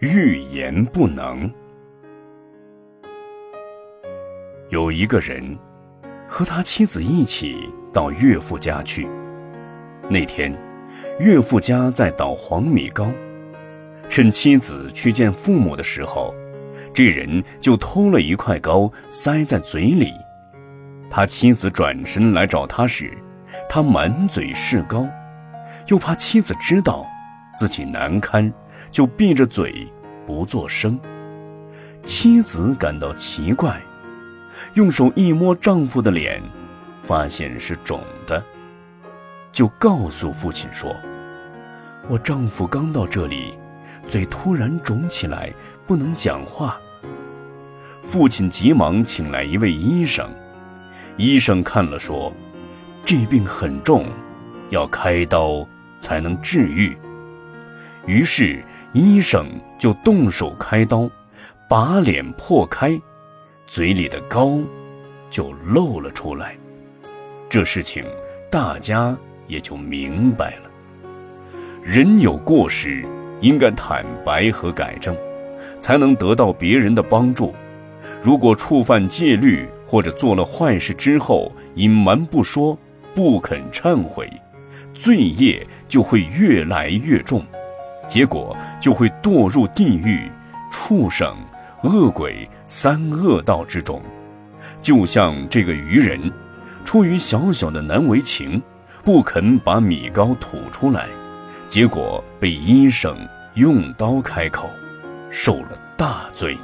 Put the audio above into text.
欲言不能。有一个人和他妻子一起到岳父家去。那天，岳父家在捣黄米糕，趁妻子去见父母的时候，这人就偷了一块糕塞在嘴里。他妻子转身来找他时，他满嘴是糕，又怕妻子知道自己难堪。就闭着嘴，不作声。妻子感到奇怪，用手一摸丈夫的脸，发现是肿的，就告诉父亲说：“我丈夫刚到这里，嘴突然肿起来，不能讲话。”父亲急忙请来一位医生，医生看了说：“这病很重，要开刀才能治愈。”于是。医生就动手开刀，把脸破开，嘴里的膏就露了出来。这事情大家也就明白了。人有过失，应该坦白和改正，才能得到别人的帮助。如果触犯戒律或者做了坏事之后隐瞒不说，不肯忏悔，罪业就会越来越重。结果就会堕入地狱、畜生、恶鬼三恶道之中，就像这个愚人，出于小小的难为情，不肯把米糕吐出来，结果被医生用刀开口，受了大罪。